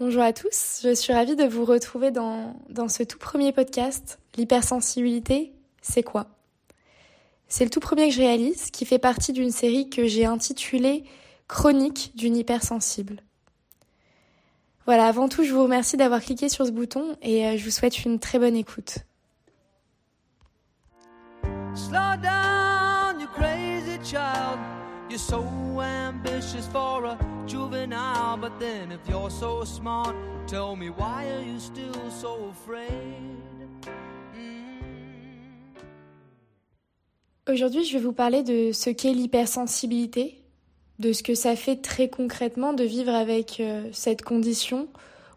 Bonjour à tous, je suis ravie de vous retrouver dans, ce tout premier podcast. L'hypersensibilité, c'est quoi? C'est le tout premier que je réalise, qui fait partie d'une série que j'ai intitulée Chronique d'une hypersensible. Voilà, avant tout, je vous remercie d'avoir cliqué sur ce bouton et euh, je vous souhaite une très bonne écoute. Slow. You're so ambitious for a juvenile, but then if you're so smart, tell me why are you still so afraid? Mm. Aujourd'hui, je vais vous parler de ce qu'est l'hypersensibilité, de ce que ça fait très concrètement de vivre avec euh, cette condition,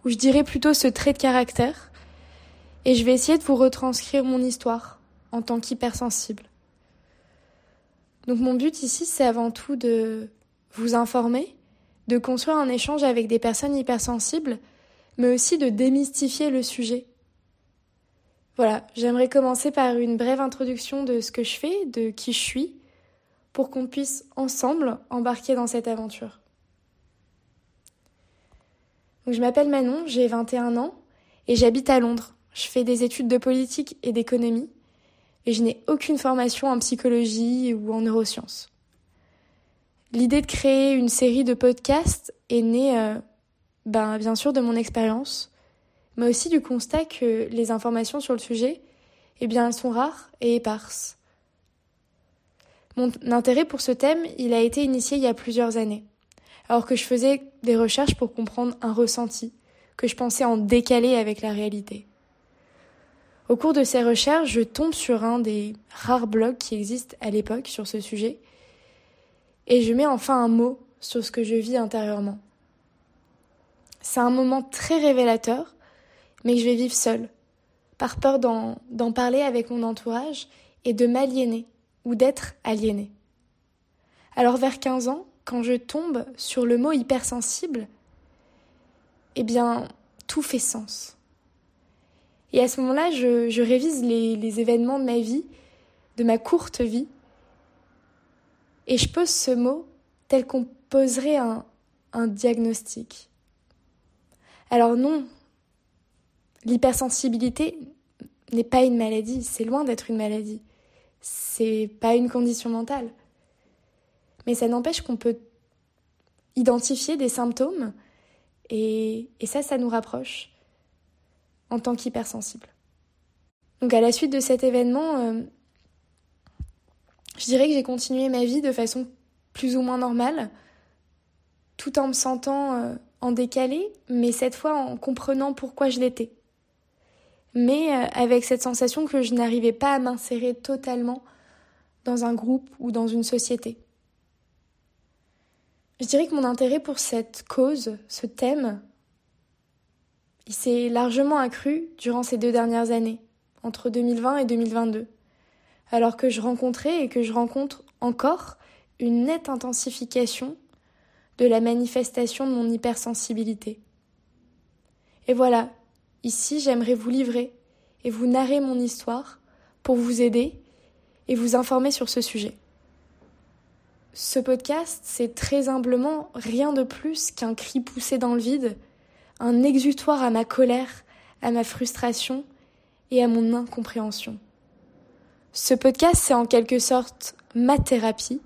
ou je dirais plutôt ce trait de caractère, et je vais essayer de vous retranscrire mon histoire en tant qu'hypersensible. Donc mon but ici, c'est avant tout de vous informer, de construire un échange avec des personnes hypersensibles, mais aussi de démystifier le sujet. Voilà, j'aimerais commencer par une brève introduction de ce que je fais, de qui je suis, pour qu'on puisse ensemble embarquer dans cette aventure. Je m'appelle Manon, j'ai 21 ans et j'habite à Londres. Je fais des études de politique et d'économie et je n'ai aucune formation en psychologie ou en neurosciences. L'idée de créer une série de podcasts est née, euh, ben, bien sûr, de mon expérience, mais aussi du constat que les informations sur le sujet, eh sont rares et éparses. Mon intérêt pour ce thème, il a été initié il y a plusieurs années, alors que je faisais des recherches pour comprendre un ressenti, que je pensais en décaler avec la réalité. Au cours de ces recherches, je tombe sur un des rares blogs qui existent à l'époque sur ce sujet, et je mets enfin un mot sur ce que je vis intérieurement. C'est un moment très révélateur, mais que je vais vivre seule, par peur d'en parler avec mon entourage et de m'aliéner ou d'être aliénée. Alors vers 15 ans, quand je tombe sur le mot hypersensible, eh bien, tout fait sens. Et à ce moment-là, je, révise les, événements de ma vie, de ma courte vie, et je pose ce mot tel qu'on poserait un, diagnostic. Alors non, l'hypersensibilité n'est pas une maladie, c'est loin d'être une maladie. C'est pas une condition mentale. Mais ça n'empêche qu'on peut identifier des symptômes et ça, ça nous rapproche en tant qu'hypersensible. Donc à la suite de cet événement, euh, je dirais que j'ai continué ma vie de façon plus ou moins normale, tout en me sentant euh, en décalé, mais cette fois en comprenant pourquoi je l'étais. Mais euh, avec cette sensation que je n'arrivais pas à m'insérer totalement dans un groupe ou dans une société. Je dirais que mon intérêt pour cette cause, ce thème, il s'est largement accru durant ces deux dernières années, entre 2020 et 2022, alors que je rencontrais et que je rencontre encore une nette intensification de la manifestation de mon hypersensibilité. Et voilà, ici j'aimerais vous livrer et vous narrer mon histoire pour vous aider et vous informer sur ce sujet. Ce podcast, c'est très humblement rien de plus qu'un cri poussé dans le vide un exutoire à ma colère, à ma frustration et à mon incompréhension. Ce podcast, c'est en quelque sorte ma thérapie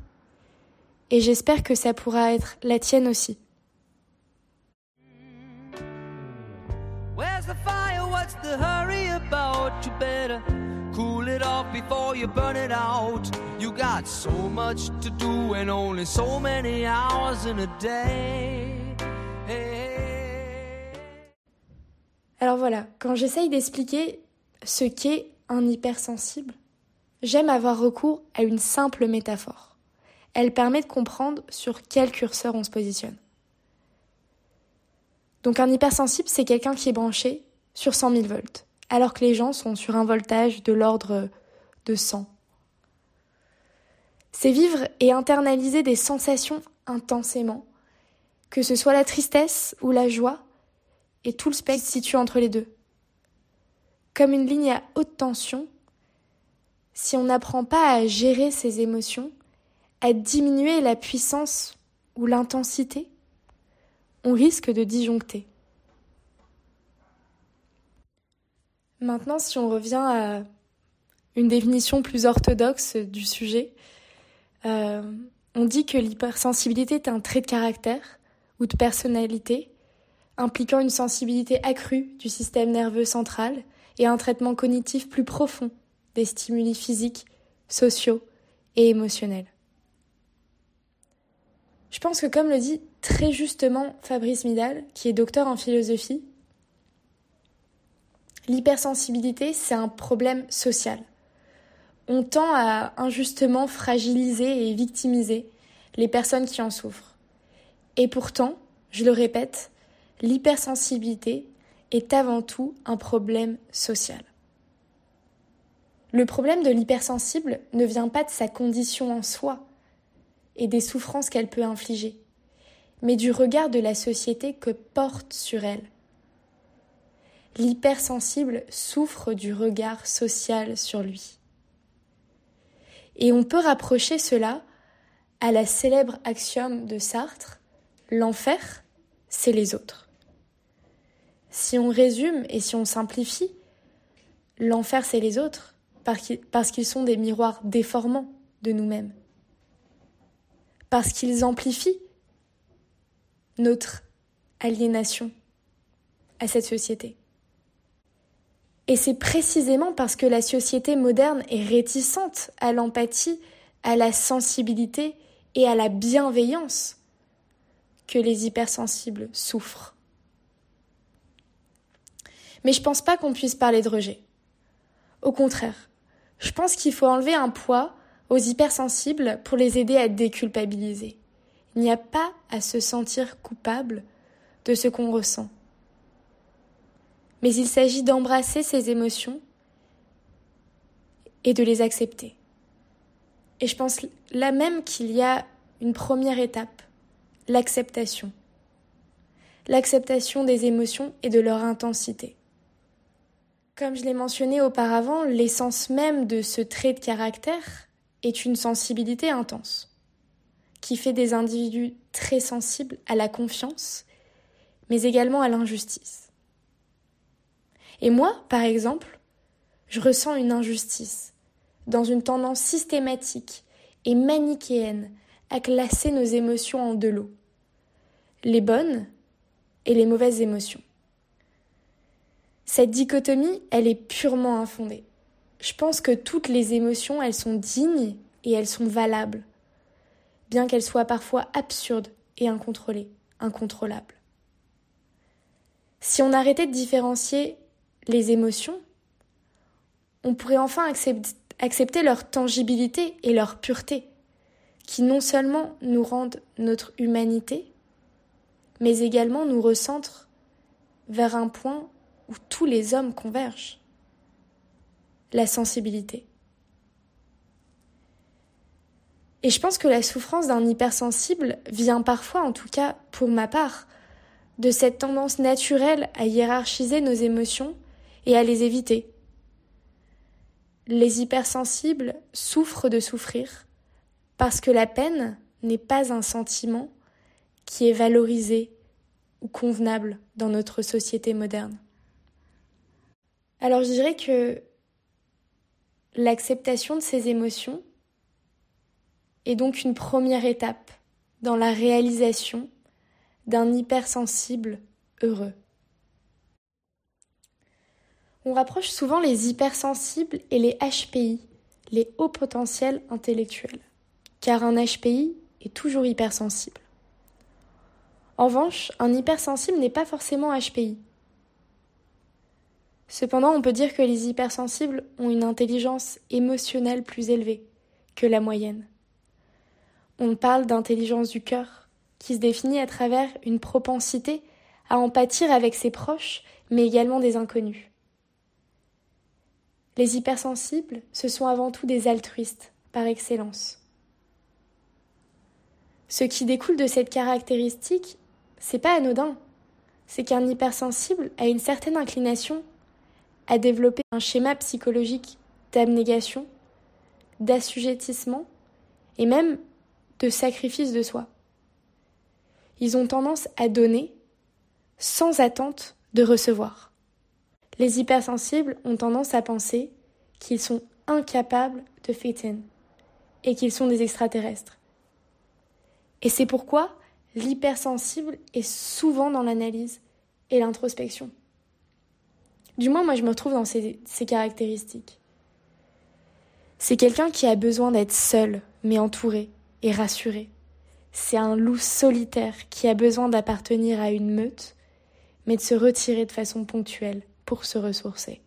et j'espère que ça pourra être la tienne aussi. Alors voilà, quand j'essaye d'expliquer ce qu'est un hypersensible, j'aime avoir recours à une simple métaphore. Elle permet de comprendre sur quel curseur on se positionne. Donc un hypersensible, c'est quelqu'un qui est branché sur 100 000 volts, alors que les gens sont sur un voltage de l'ordre de 100. C'est vivre et internaliser des sensations intensément, que ce soit la tristesse ou la joie, et tout le spectre se situe entre les deux. Comme une ligne à haute tension, si on n'apprend pas à gérer ses émotions, à diminuer la puissance ou l'intensité, on risque de disjoncter. Maintenant, si on revient à une définition plus orthodoxe du sujet, euh, on dit que l'hypersensibilité est un trait de caractère ou de personnalité impliquant une sensibilité accrue du système nerveux central et un traitement cognitif plus profond des stimuli physiques, sociaux et émotionnels. Je pense que comme le dit très justement Fabrice Midal, qui est docteur en philosophie, l'hypersensibilité, c'est un problème social. On tend à injustement fragiliser et victimiser les personnes qui en souffrent. Et pourtant, je le répète, l'hypersensibilité est avant tout un problème social. Le problème de l'hypersensible ne vient pas de sa condition en soi et des souffrances qu'elle peut infliger, mais du regard de la société que porte sur elle. L'hypersensible souffre du regard social sur lui. Et on peut rapprocher cela à la célèbre axiome de Sartre, l'enfer, c'est les autres. Si on résume et si on simplifie, l'enfer, c'est les autres, parce qu'ils sont des miroirs déformants de nous-mêmes, parce qu'ils amplifient notre aliénation à cette société. Et c'est précisément parce que la société moderne est réticente à l'empathie, à la sensibilité et à la bienveillance que les hypersensibles souffrent. Mais je pense pas qu'on puisse parler de rejet. Au contraire, je pense qu'il faut enlever un poids aux hypersensibles pour les aider à déculpabiliser. Il n'y a pas à se sentir coupable de ce qu'on ressent. Mais il s'agit d'embrasser ces émotions et de les accepter. Et je pense là même qu'il y a une première étape, l'acceptation. L'acceptation des émotions et de leur intensité. Comme je l'ai mentionné auparavant, l'essence même de ce trait de caractère est une sensibilité intense, qui fait des individus très sensibles à la confiance, mais également à l'injustice. Et moi, par exemple, je ressens une injustice, dans une tendance systématique et manichéenne à classer nos émotions en deux lots, les bonnes et les mauvaises émotions. Cette dichotomie, elle est purement infondée. Je pense que toutes les émotions, elles sont dignes et elles sont valables, bien qu'elles soient parfois absurdes et incontrôlées, incontrôlables. Si on arrêtait de différencier les émotions, on pourrait enfin accepter leur tangibilité et leur pureté, qui non seulement nous rendent notre humanité, mais également nous recentrent vers un point où tous les hommes convergent, la sensibilité. Et je pense que la souffrance d'un hypersensible vient parfois, en tout cas pour ma part, de cette tendance naturelle à hiérarchiser nos émotions et à les éviter. Les hypersensibles souffrent de souffrir parce que la peine n'est pas un sentiment qui est valorisé ou convenable dans notre société moderne. Alors je dirais que l'acceptation de ces émotions est donc une première étape dans la réalisation d'un hypersensible heureux. On rapproche souvent les hypersensibles et les HPI, les hauts potentiels intellectuels, car un HPI est toujours hypersensible. En revanche, un hypersensible n'est pas forcément HPI. Cependant, on peut dire que les hypersensibles ont une intelligence émotionnelle plus élevée que la moyenne. On parle d'intelligence du cœur, qui se définit à travers une propensité à empâtir avec ses proches, mais également des inconnus. Les hypersensibles, ce sont avant tout des altruistes, par excellence. Ce qui découle de cette caractéristique, c'est pas anodin. C'est qu'un hypersensible a une certaine inclination à développer un schéma psychologique d'abnégation, d'assujettissement et même de sacrifice de soi. Ils ont tendance à donner sans attente de recevoir. Les hypersensibles ont tendance à penser qu'ils sont incapables de fit in et qu'ils sont des extraterrestres. Et c'est pourquoi l'hypersensible est souvent dans l'analyse et l'introspection. Du moins, moi, je me retrouve dans ces, ces caractéristiques. C'est quelqu'un qui a besoin d'être seul, mais entouré et rassuré. C'est un loup solitaire qui a besoin d'appartenir à une meute, mais de se retirer de façon ponctuelle pour se ressourcer.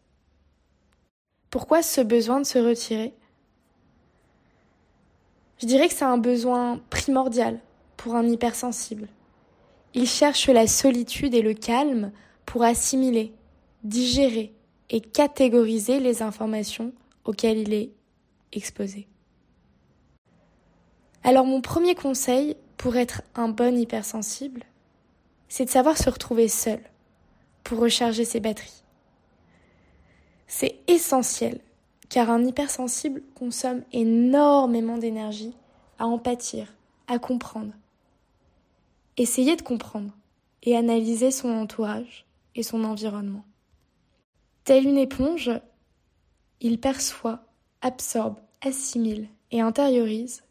Pourquoi ce besoin de se retirer? Je dirais que c'est un besoin primordial pour un hypersensible. Il cherche la solitude et le calme pour assimiler, digérer et catégoriser les informations auxquelles il est exposé. Alors mon premier conseil pour être un bon hypersensible, c'est de savoir se retrouver seul pour recharger ses batteries. C'est essentiel car un hypersensible consomme énormément d'énergie à en pâtir, à comprendre. Essayez de comprendre et analyser son entourage et son environnement. Tel une éponge, il perçoit, absorbe, assimile et intériorise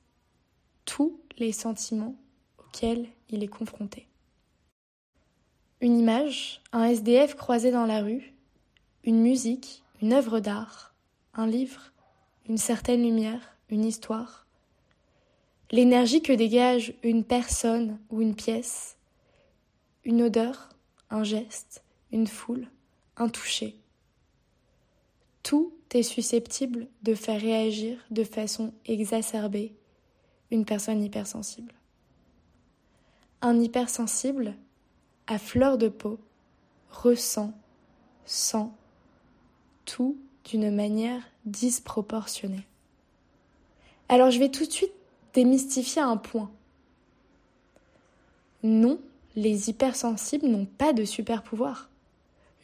tous les sentiments auxquels il est confronté. Une image, un SDF croisé dans la rue, une musique, une œuvre d'art, un livre, une certaine lumière, une histoire. L'énergie que dégage une personne ou une pièce, une odeur, un geste, une foule, un toucher. Tout est susceptible de faire réagir de façon exacerbée une personne hypersensible. Un hypersensible, à fleur de peau, ressent, sent tout d'une manière disproportionnée. Alors je vais tout de suite démystifier un point. Non, les hypersensibles n'ont pas de super pouvoir.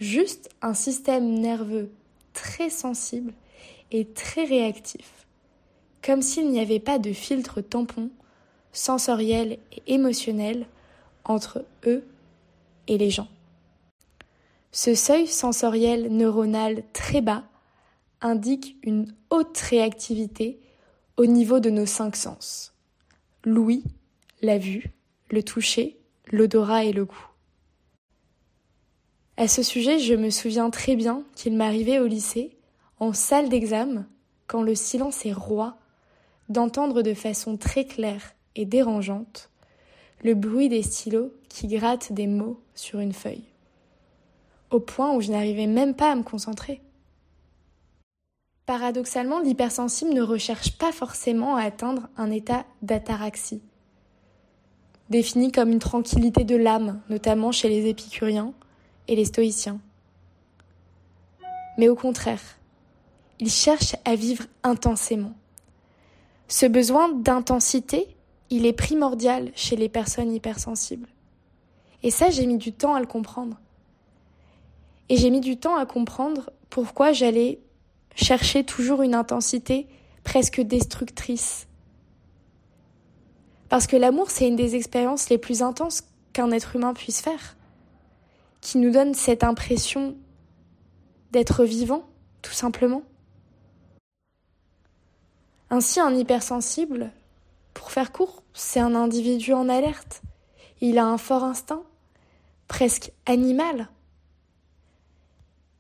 Juste un système nerveux très sensible et très réactif comme s'il n'y avait pas de filtre tampon sensoriel et émotionnel entre eux et les gens. Ce seuil sensoriel neuronal très bas indique une haute réactivité au niveau de nos cinq sens. L'ouïe, la vue, le toucher, l'odorat et le goût. À ce sujet, je me souviens très bien qu'il m'arrivait au lycée, en salle d'examen, quand le silence est roi d'entendre de façon très claire et dérangeante le bruit des stylos qui grattent des mots sur une feuille, au point où je n'arrivais même pas à me concentrer. Paradoxalement, l'hypersensible ne recherche pas forcément à atteindre un état d'ataraxie, défini comme une tranquillité de l'âme, notamment chez les épicuriens et les stoïciens. Mais au contraire, il cherche à vivre intensément, ce besoin d'intensité, il est primordial chez les personnes hypersensibles. Et ça, j'ai mis du temps à le comprendre. Et j'ai mis du temps à comprendre pourquoi j'allais chercher toujours une intensité presque destructrice. Parce que l'amour, c'est une des expériences les plus intenses qu'un être humain puisse faire, nous donne cette impression d'être vivant, tout simplement. Ainsi, un hypersensible, pour faire court, c'est un individu en alerte. Il a un fort instinct, presque animal,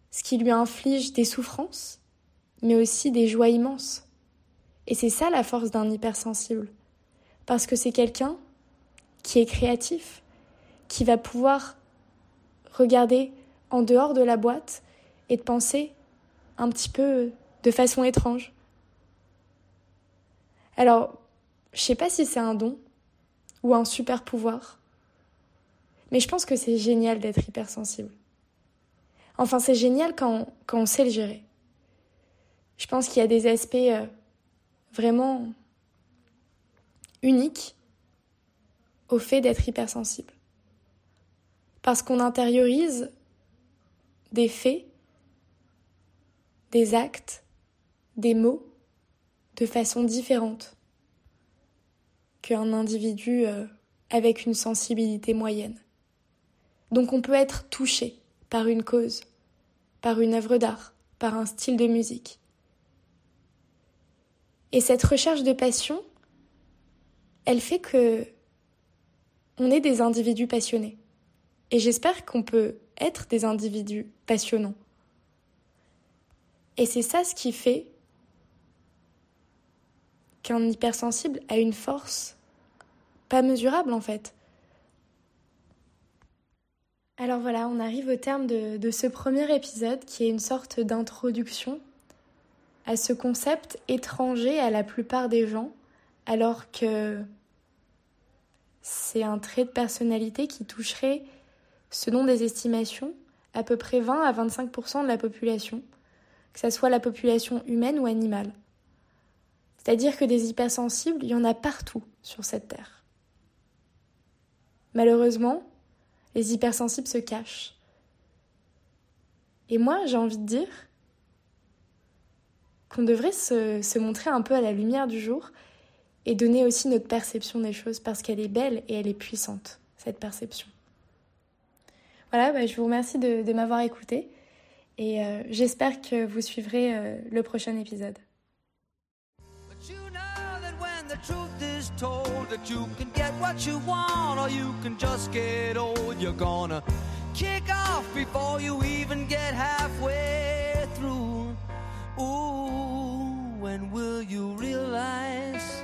ce qui lui inflige des souffrances, mais aussi des joies immenses. Et c'est ça la force d'un hypersensible, parce que c'est quelqu'un qui est créatif, qui va pouvoir regarder en dehors de la boîte et de penser un petit peu de façon étrange. Alors, je sais pas si c'est un don ou un super pouvoir, mais je pense que c'est génial d'être hypersensible. Enfin, c'est génial quand, quand, on sait le gérer. Je pense qu'il y a des aspects euh, vraiment uniques au fait d'être hypersensible. Parce qu'on intériorise des faits, des actes, des mots de façon différente qu'un individu euh, avec une sensibilité moyenne. Donc on peut être touché par une cause, par une œuvre d'art, par un style de musique. Et cette recherche de passion, elle fait que on est des individus passionnés. Et j'espère qu'on peut être des individus passionnants. Et c'est ça ce qui fait qu'un hypersensible a une force pas mesurable en fait. Alors voilà, on arrive au terme de, ce premier épisode qui est une sorte d'introduction à ce concept étranger à la plupart des gens, alors que c'est un trait de personnalité qui toucherait, selon des estimations, à peu près 20 à 25% de la population, que ce soit la population humaine ou animale. C'est-à-dire que des hypersensibles, il y en a partout sur cette terre. Malheureusement, les hypersensibles se cachent. Et moi, j'ai envie de dire qu'on devrait se, se, montrer un peu à la lumière du jour et donner aussi notre perception des choses parce qu'elle est belle et elle est puissante, cette perception. Voilà, bah, je vous remercie de, m'avoir écouté et euh, j'espère que vous suivrez euh, le prochain épisode. Ooh, when will you realize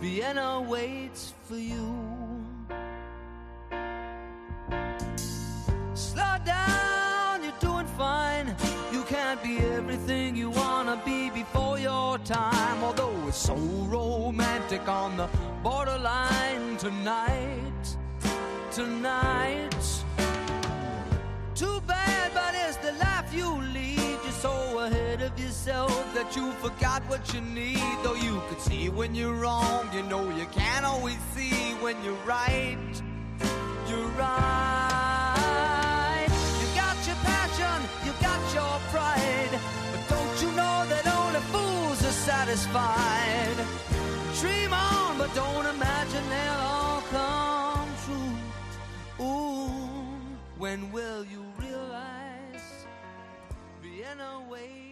Vienna waits for you? Time. Although it's so romantic on the borderline tonight, tonight. Too bad, but it's the life you lead. You're so ahead of yourself that you forgot what you need. Though you could see when you're wrong, you know you can't always see when you're right. You're right. Satisfied? Dream on, but don't imagine they'll all come true. Ooh, when will you realize Vienna waits?